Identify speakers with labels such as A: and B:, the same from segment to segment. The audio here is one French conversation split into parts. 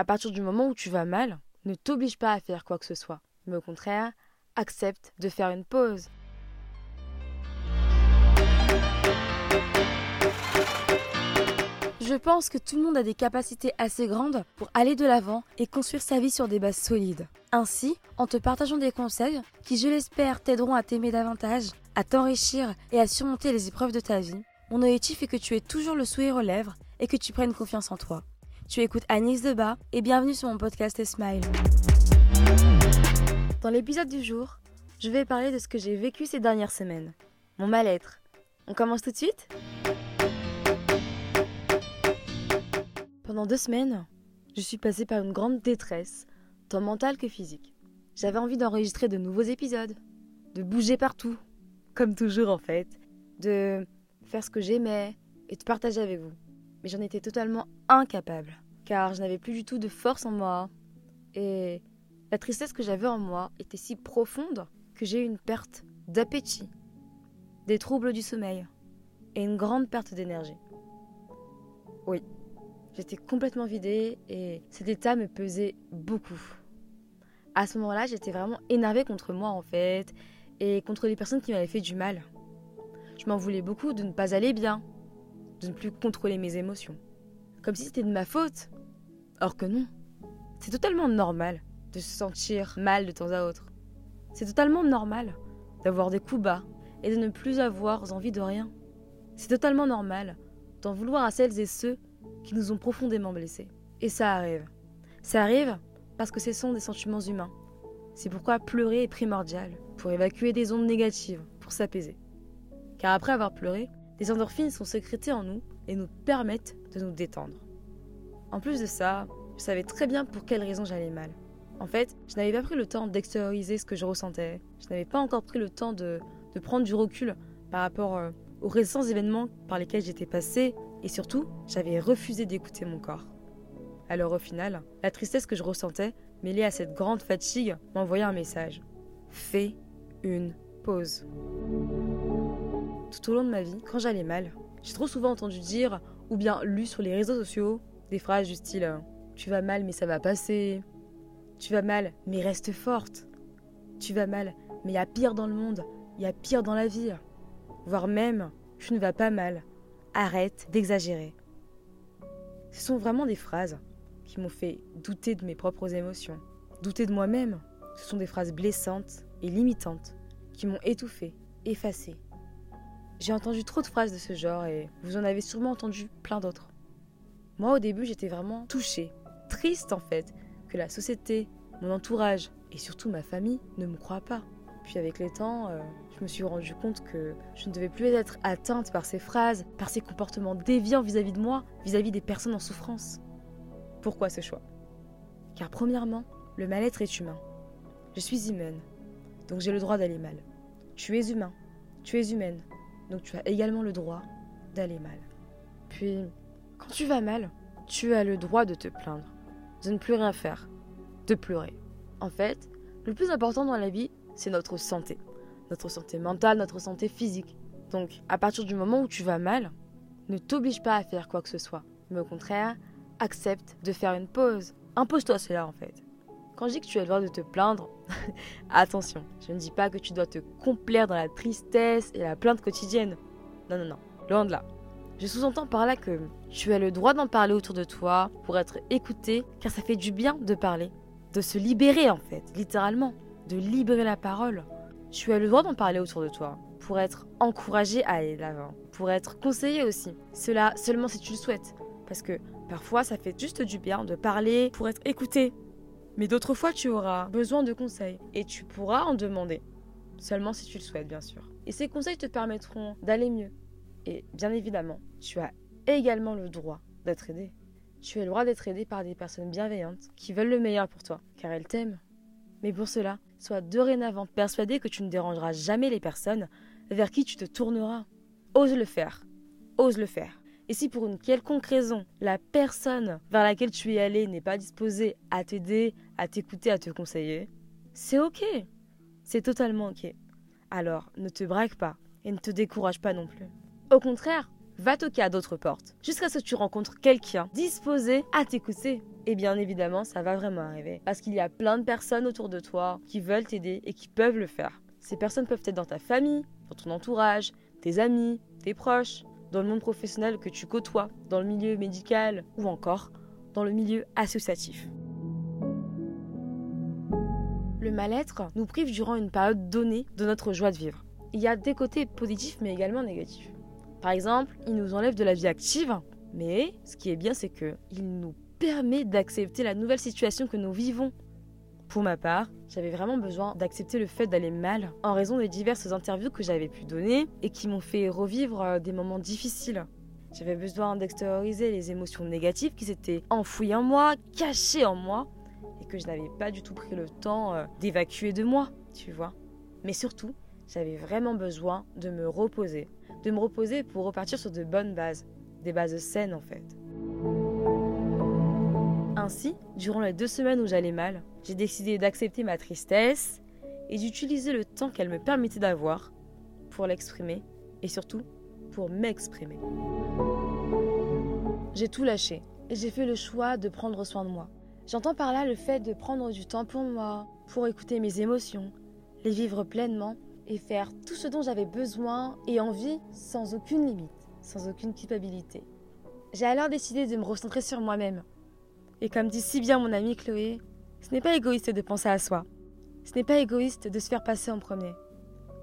A: à partir du moment où tu vas mal, ne t'oblige pas à faire quoi que ce soit. Mais au contraire, accepte de faire une pause. Je pense que tout le monde a des capacités assez grandes pour aller de l'avant et construire sa vie sur des bases solides. Ainsi, en te partageant des conseils qui, je l'espère, t'aideront à t'aimer davantage, à t'enrichir et à surmonter les épreuves de ta vie, mon objectif est que tu aies toujours le sourire aux lèvres et que tu prennes confiance en toi. Tu écoutes Agnès Debat et bienvenue sur mon podcast Smile. Dans l'épisode du jour, je vais parler de ce que j'ai vécu ces dernières semaines. Mon mal-être. On commence tout de suite? Pendant deux semaines, je suis passée par une grande détresse, tant mentale que physique. J'avais envie d'enregistrer de nouveaux épisodes, de bouger partout, comme toujours en fait, de faire ce que j'aimais et de partager avec vous. Mais j'en étais totalement incapable, car je n'avais plus du tout de force en moi. Et la tristesse que j'avais en moi était si profonde que j'ai eu une perte d'appétit, des troubles du sommeil et une grande perte d'énergie. Oui, J'étais complètement vidée et cet état me pesait beaucoup. À ce moment-là, j'étais vraiment énervée contre moi en fait et contre les personnes qui m'avaient fait du mal. Je m'en voulais beaucoup de ne pas aller bien, de ne plus contrôler mes émotions. Comme si c'était de ma faute. Or que non. C'est totalement normal de se sentir mal de temps à autre. C'est totalement normal d'avoir des coups bas et de ne plus avoir envie de rien. C'est totalement normal d'en vouloir à celles et ceux qui nous ont profondément blessés. Et ça arrive. Ça arrive parce que ce sont des sentiments humains. C'est pourquoi pleurer est primordial, pour évacuer des ondes négatives, pour s'apaiser. Car après avoir pleuré, des endorphines sont sécrétées en nous et nous permettent de nous détendre. En plus de ça, je savais très bien pour quelles raisons j'allais mal. En fait, je n'avais pas pris le temps d'extérioriser ce que je ressentais. Je n'avais pas encore pris le temps de, de prendre du recul par rapport euh, aux récents événements par lesquels j'étais passée et surtout, j'avais refusé d'écouter mon corps. Alors au final, la tristesse que je ressentais, mêlée à cette grande fatigue, m'envoyait un message. Fais une pause. Tout au long de ma vie, quand j'allais mal, j'ai trop souvent entendu dire, ou bien lu sur les réseaux sociaux, des phrases du style Tu vas mal mais ça va passer. Tu vas mal mais reste forte. Tu vas mal mais il y a pire dans le monde, il y a pire dans la vie. Voire même, tu ne vas pas mal, Arrête d'exagérer. Ce sont vraiment des phrases qui m'ont fait douter de mes propres émotions, douter de moi-même. Ce sont des phrases blessantes et limitantes qui m'ont étouffé, effacé. J'ai entendu trop de phrases de ce genre et vous en avez sûrement entendu plein d'autres. Moi au début j'étais vraiment touchée, triste en fait, que la société, mon entourage et surtout ma famille ne me croient pas. Puis avec les temps, euh, je me suis rendu compte que je ne devais plus être atteinte par ces phrases, par ces comportements déviants vis-à-vis de moi, vis-à-vis des personnes en souffrance. Pourquoi ce choix? Car premièrement, le mal-être est humain. Je suis humaine, donc j'ai le droit d'aller mal. Tu es humain, tu es humaine, donc tu as également le droit d'aller mal. Puis, quand tu vas mal, tu as le droit de te plaindre, de ne plus rien faire, de pleurer. En fait, le plus important dans la vie, c'est notre santé. Notre santé mentale, notre santé physique. Donc, à partir du moment où tu vas mal, ne t'oblige pas à faire quoi que ce soit. Mais au contraire, accepte de faire une pause. Impose-toi cela en fait. Quand je dis que tu as le droit de te plaindre, attention, je ne dis pas que tu dois te complaire dans la tristesse et la plainte quotidienne. Non, non, non, loin de là. Je sous-entends par là que tu as le droit d'en parler autour de toi pour être écouté, car ça fait du bien de parler, de se libérer en fait, littéralement de libérer la parole. Tu as le droit d'en parler autour de toi pour être encouragé à aller de l'avant, pour être conseillé aussi. Cela seulement si tu le souhaites. Parce que parfois ça fait juste du bien de parler pour être écouté. Mais d'autres fois tu auras besoin de conseils et tu pourras en demander. Seulement si tu le souhaites bien sûr. Et ces conseils te permettront d'aller mieux. Et bien évidemment, tu as également le droit d'être aidé. Tu as le droit d'être aidé par des personnes bienveillantes qui veulent le meilleur pour toi, car elles t'aiment. Mais pour cela, sois dorénavant persuadé que tu ne dérangeras jamais les personnes vers qui tu te tourneras. Ose le faire. Ose le faire. Et si pour une quelconque raison, la personne vers laquelle tu es allé n'est pas disposée à t'aider, à t'écouter, à te conseiller, c'est ok. C'est totalement ok. Alors, ne te braque pas et ne te décourage pas non plus. Au contraire, va toquer à d'autres portes, jusqu'à ce que tu rencontres quelqu'un disposé à t'écouter Et bien évidemment, ça va vraiment arriver. Parce qu'il y a plein de personnes autour de toi qui veulent t'aider et qui peuvent le faire. Ces personnes peuvent être dans ta famille, dans ton entourage, tes amis, tes proches, dans le monde professionnel que tu côtoies, dans le milieu médical ou encore dans le milieu associatif. Le mal-être nous prive durant une période donnée de notre joie de vivre. Il y a des côtés positifs mais également négatifs. Par exemple, il nous enlève de la vie active, mais ce qui est bien c'est que il nous permet d'accepter la nouvelle situation que nous vivons. Pour ma part, j'avais vraiment besoin d'accepter le fait d'aller mal en raison des diverses interviews que j'avais pu donner et qui m'ont fait revivre euh, des moments difficiles. J'avais besoin d'extérioriser les émotions négatives qui s'étaient enfouies en moi, cachées en moi, et que je n'avais pas du tout pris le temps euh, d'évacuer de moi, tu vois. Mais surtout, j'avais vraiment besoin de me reposer. De me reposer pour repartir sur de bonnes bases. Des bases saines en fait. Ainsi, durant les deux semaines où j'allais mal, j'ai décidé d'accepter ma tristesse et d'utiliser le temps qu'elle me permettait d'avoir pour l'exprimer et surtout pour m'exprimer. J'ai tout lâché et j'ai fait le choix de prendre soin de moi. J'entends par là le fait de prendre du temps pour moi, pour écouter mes émotions, les vivre pleinement et faire tout ce dont j'avais besoin et envie sans aucune limite, sans aucune culpabilité. J'ai alors décidé de me recentrer sur moi-même. Et comme dit si bien mon amie Chloé, ce n'est pas égoïste de penser à soi. Ce n'est pas égoïste de se faire passer en premier.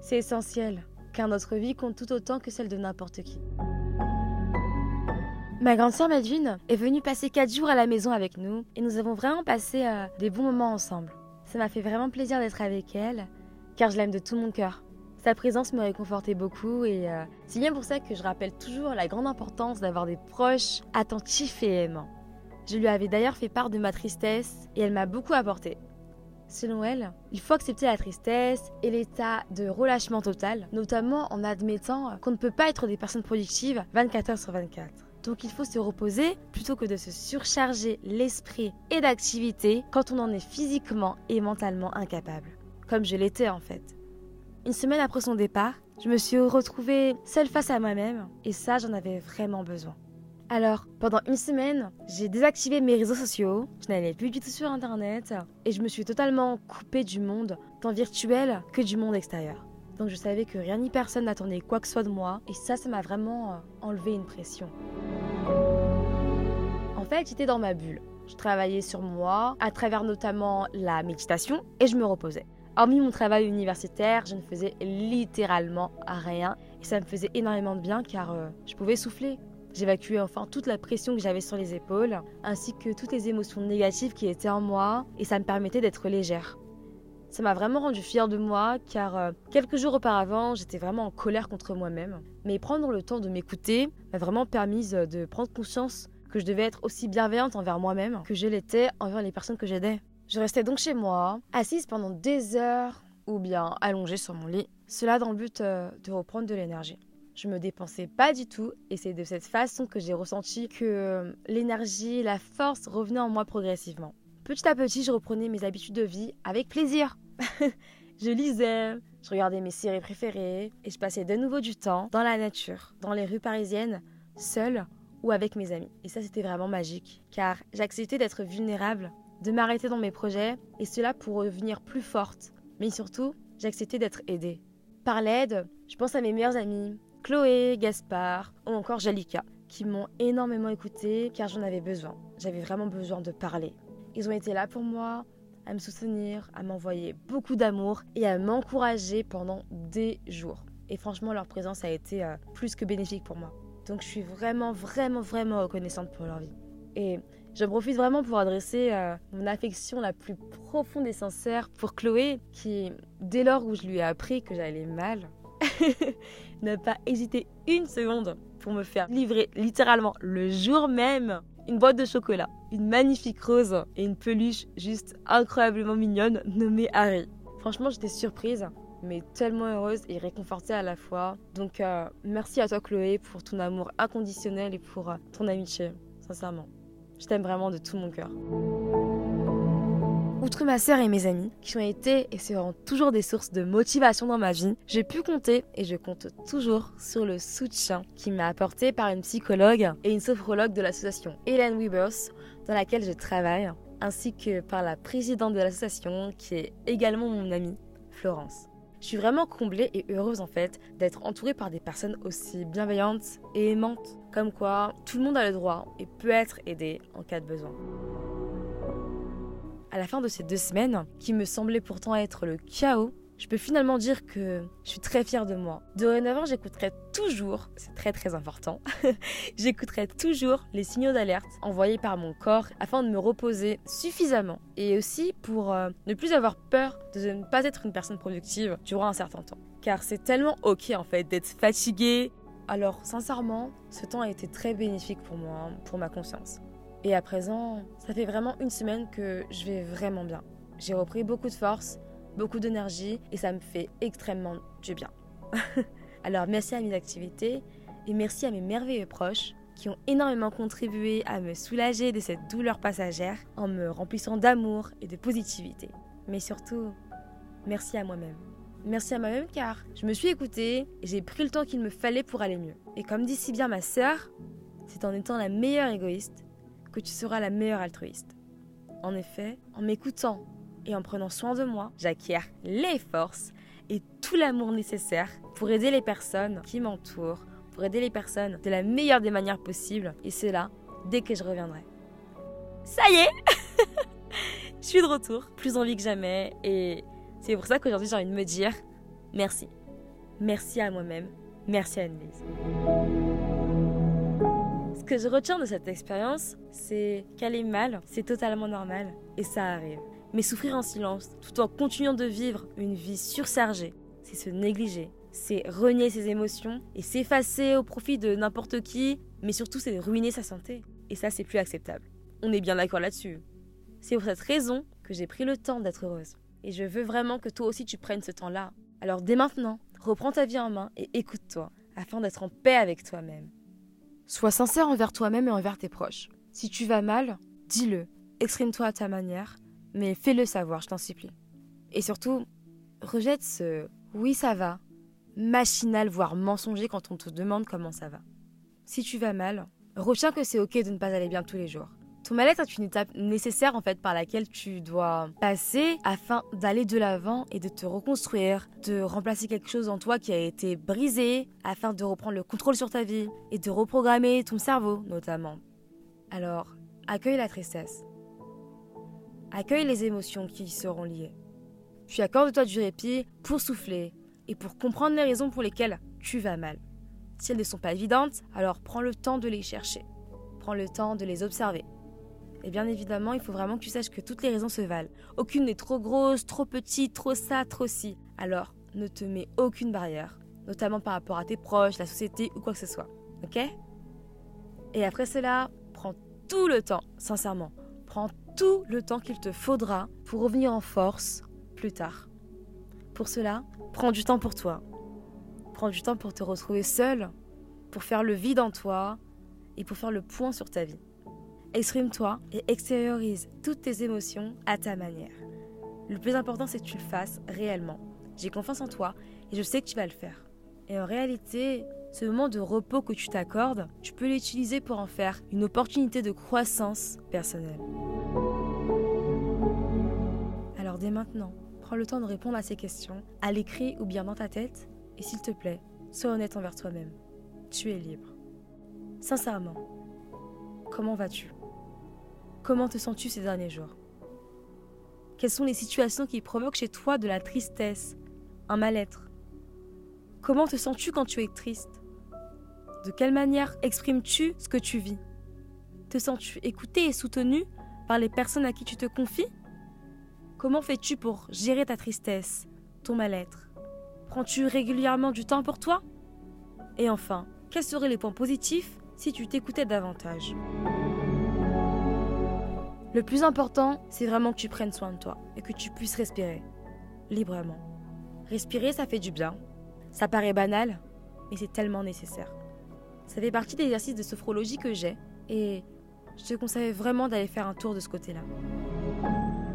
A: C'est essentiel, car notre vie compte tout autant que celle de n'importe qui. Ma grande sœur Madvine est venue passer 4 jours à la maison avec nous et nous avons vraiment passé euh, des bons moments ensemble. Ça m'a fait vraiment plaisir d'être avec elle car je l'aime de tout mon cœur. Sa présence me réconfortait beaucoup et euh, c'est bien pour ça que je rappelle toujours la grande importance d'avoir des proches attentifs et aimants. Je lui avais d'ailleurs fait part de ma tristesse et elle m'a beaucoup apporté. Selon elle, il faut accepter la tristesse et l'état de relâchement total, notamment en admettant qu'on ne peut pas être des personnes productives 24 heures sur 24. Donc il faut se reposer plutôt que de se surcharger l'esprit et d'activité quand on en est physiquement et mentalement incapable comme je l'étais en fait. Une semaine après son départ, je me suis retrouvée seule face à moi-même et ça, j'en avais vraiment besoin. Alors, pendant une semaine, j'ai désactivé mes réseaux sociaux, je n'allais plus du tout sur Internet et je me suis totalement coupée du monde, tant virtuel que du monde extérieur. Donc je savais que rien ni personne n'attendait quoi que ce soit de moi et ça, ça m'a vraiment euh, enlevé une pression. En fait, j'étais dans ma bulle. Je travaillais sur moi à travers notamment la méditation et je me reposais. Hormis mon travail universitaire, je ne faisais littéralement rien et ça me faisait énormément de bien car euh, je pouvais souffler. J'évacuais enfin toute la pression que j'avais sur les épaules ainsi que toutes les émotions négatives qui étaient en moi et ça me permettait d'être légère. Ça m'a vraiment rendu fière de moi car euh, quelques jours auparavant, j'étais vraiment en colère contre moi-même. Mais prendre le temps de m'écouter m'a vraiment permis euh, de prendre conscience que je devais être aussi bienveillante envers moi-même que je l'étais envers les personnes que j'aidais. Je restais donc chez moi, assise pendant des heures ou bien allongée sur mon lit, cela dans le but euh, de reprendre de l'énergie. Je me dépensais pas du tout et c'est de cette façon que j'ai ressenti que euh, l'énergie, la force revenaient en moi progressivement. Petit à petit, je reprenais mes habitudes de vie avec plaisir. je lisais, je regardais mes séries préférées et je passais de nouveau du temps dans la nature, dans les rues parisiennes, seule ou avec mes amis. Et ça, c'était vraiment magique car j'acceptais d'être vulnérable de m'arrêter dans mes projets, et cela pour revenir plus forte. Mais surtout, j'ai accepté d'être aidée. Par l'aide, je pense à mes meilleurs amis, Chloé, Gaspard ou encore Jalika, qui m'ont énormément écoutée car j'en avais besoin. J'avais vraiment besoin de parler. Ils ont été là pour moi, à me soutenir, à m'envoyer beaucoup d'amour et à m'encourager pendant des jours. Et franchement, leur présence a été euh, plus que bénéfique pour moi. Donc je suis vraiment, vraiment, vraiment reconnaissante pour leur vie. Et je profite vraiment pour adresser euh, mon affection la plus profonde et sincère pour Chloé, qui, dès lors où je lui ai appris que j'allais mal, n'a pas hésité une seconde pour me faire livrer littéralement le jour même une boîte de chocolat, une magnifique rose et une peluche juste incroyablement mignonne nommée Harry. Franchement, j'étais surprise, mais tellement heureuse et réconfortée à la fois. Donc, euh, merci à toi, Chloé, pour ton amour inconditionnel et pour euh, ton amitié, sincèrement. Je t'aime vraiment de tout mon cœur. Outre ma sœur et mes amis, qui ont été et seront toujours des sources de motivation dans ma vie, j'ai pu compter et je compte toujours sur le soutien qui m'a apporté par une psychologue et une sophrologue de l'association Hélène Weavers, dans laquelle je travaille, ainsi que par la présidente de l'association, qui est également mon amie, Florence. Je suis vraiment comblée et heureuse en fait d'être entourée par des personnes aussi bienveillantes et aimantes, comme quoi tout le monde a le droit et peut être aidé en cas de besoin. À la fin de ces deux semaines, qui me semblaient pourtant être le chaos, je peux finalement dire que je suis très fière de moi. Dorénavant, j'écouterai toujours, c'est très très important, j'écouterai toujours les signaux d'alerte envoyés par mon corps afin de me reposer suffisamment et aussi pour euh, ne plus avoir peur de ne pas être une personne productive durant un certain temps. Car c'est tellement ok en fait d'être fatigué. Alors sincèrement, ce temps a été très bénéfique pour moi, pour ma conscience. Et à présent, ça fait vraiment une semaine que je vais vraiment bien. J'ai repris beaucoup de force beaucoup d'énergie et ça me fait extrêmement du bien. Alors merci à mes activités et merci à mes merveilleux proches qui ont énormément contribué à me soulager de cette douleur passagère en me remplissant d'amour et de positivité. Mais surtout, merci à moi-même. Merci à moi-même car je me suis écoutée et j'ai pris le temps qu'il me fallait pour aller mieux. Et comme dit si bien ma sœur, c'est en étant la meilleure égoïste que tu seras la meilleure altruiste. En effet, en m'écoutant et en prenant soin de moi, j'acquiers les forces et tout l'amour nécessaire pour aider les personnes qui m'entourent, pour aider les personnes de la meilleure des manières possibles, et cela dès que je reviendrai. Ça y est Je suis de retour, plus envie que jamais, et c'est pour ça qu'aujourd'hui j'ai envie de me dire merci. Merci à moi-même, merci à Annelise. Que je retiens de cette expérience, c'est qu'aller mal, c'est totalement normal, et ça arrive. Mais souffrir en silence, tout en continuant de vivre une vie surchargée, c'est se négliger, c'est renier ses émotions et s'effacer au profit de n'importe qui, mais surtout c'est ruiner sa santé. Et ça, c'est plus acceptable. On est bien d'accord là-dessus. C'est pour cette raison que j'ai pris le temps d'être heureuse. Et je veux vraiment que toi aussi tu prennes ce temps-là. Alors dès maintenant, reprends ta vie en main et écoute-toi, afin d'être en paix avec toi-même. Sois sincère envers toi-même et envers tes proches. Si tu vas mal, dis-le, exprime-toi à ta manière, mais fais-le savoir, je t'en supplie. Et surtout, rejette ce oui ça va, machinal voire mensonger quand on te demande comment ça va. Si tu vas mal, retiens que c'est ok de ne pas aller bien tous les jours. Ton mal-être est une étape nécessaire en fait par laquelle tu dois passer afin d'aller de l'avant et de te reconstruire, de remplacer quelque chose en toi qui a été brisé afin de reprendre le contrôle sur ta vie et de reprogrammer ton cerveau notamment. Alors, accueille la tristesse, Accueille les émotions qui y seront liées. Puis accorde-toi du répit pour souffler et pour comprendre les raisons pour lesquelles tu vas mal. Si elles ne sont pas évidentes, alors prends le temps de les chercher. Prends le temps de les observer. Et bien évidemment, il faut vraiment que tu saches que toutes les raisons se valent. Aucune n'est trop grosse, trop petite, trop ça, trop ci. Alors, ne te mets aucune barrière, notamment par rapport à tes proches, la société ou quoi que ce soit. Ok? Et après cela, prends tout le temps, sincèrement. Prends tout le temps qu'il te faudra pour revenir en force plus tard. Pour cela, prends du temps pour toi. Prends du temps pour te retrouver seul, pour faire le vide en toi et pour faire le point sur ta vie. Exprime-toi et extériorise toutes tes émotions à ta manière. Le plus important, c'est que tu le fasses réellement. J'ai confiance en toi et je sais que tu vas le faire. Et en réalité, ce moment de repos que tu t'accordes, tu peux l'utiliser pour en faire une opportunité de croissance personnelle. Alors dès maintenant, prends le temps de répondre à ces questions, à l'écrit ou bien dans ta tête, et s'il te plaît, sois honnête envers toi-même. Tu es libre. Sincèrement, comment vas-tu? Comment te sens-tu ces derniers jours? Quelles sont les situations qui provoquent chez toi de la tristesse, un mal-être? Comment te sens-tu quand tu es triste? De quelle manière exprimes-tu ce que tu vis? Te sens-tu écouté et soutenu par les personnes à qui tu te confies? Comment fais-tu pour gérer ta tristesse, ton mal-être? Prends-tu régulièrement du temps pour toi? Et enfin, quels seraient les points positifs si tu t'écoutais davantage? Le plus important, c'est vraiment que tu prennes soin de toi et que tu puisses respirer librement. Respirer, ça fait du bien. Ça paraît banal, mais c'est tellement nécessaire. Ça fait partie des exercices de sophrologie que j'ai et je te conseille vraiment d'aller faire un tour de ce côté-là.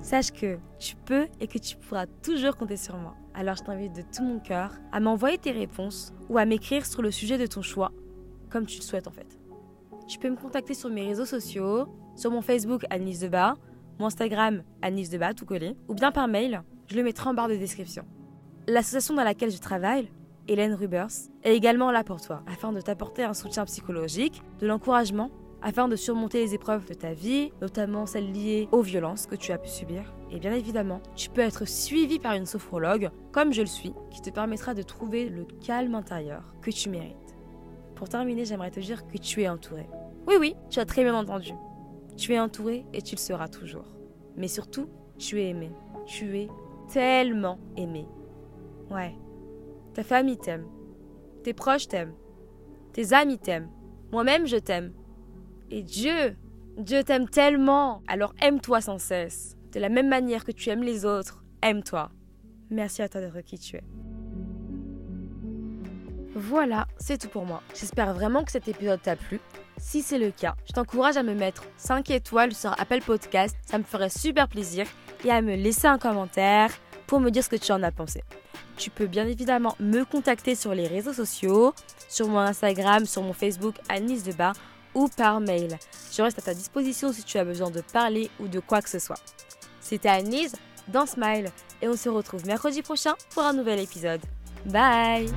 A: Sache que tu peux et que tu pourras toujours compter sur moi. Alors je t'invite de tout mon cœur à m'envoyer tes réponses ou à m'écrire sur le sujet de ton choix, comme tu le souhaites en fait. Tu peux me contacter sur mes réseaux sociaux, sur mon Facebook Annelise mon Instagram Annelise Debat tout collé, ou bien par mail, je le mettrai en barre de description. L'association dans laquelle je travaille, Hélène Rubers, est également là pour toi, afin de t'apporter un soutien psychologique, de l'encouragement afin de surmonter les épreuves de ta vie, notamment celles liées aux violences que tu as pu subir. Et bien évidemment, tu peux être suivi par une sophrologue, comme je le suis, qui te permettra de trouver le calme intérieur que tu mérites. Pour terminer, j'aimerais te dire que tu es entouré. Oui, oui, tu as très bien entendu. Tu es entouré et tu le seras toujours. Mais surtout, tu es aimé. Tu es tellement aimé. Ouais. Ta famille t'aime. Tes proches t'aiment. Tes amis t'aiment. Moi-même, je t'aime. Et Dieu, Dieu t'aime tellement. Alors aime-toi sans cesse. De la même manière que tu aimes les autres, aime-toi. Merci à toi d'être qui tu es. Voilà, c'est tout pour moi. J'espère vraiment que cet épisode t'a plu. Si c'est le cas, je t'encourage à me mettre 5 étoiles sur Apple Podcast, ça me ferait super plaisir, et à me laisser un commentaire pour me dire ce que tu en as pensé. Tu peux bien évidemment me contacter sur les réseaux sociaux, sur mon Instagram, sur mon Facebook Anis Debat ou par mail. Je reste à ta disposition si tu as besoin de parler ou de quoi que ce soit. C'était Anise dans Smile et on se retrouve mercredi prochain pour un nouvel épisode. Bye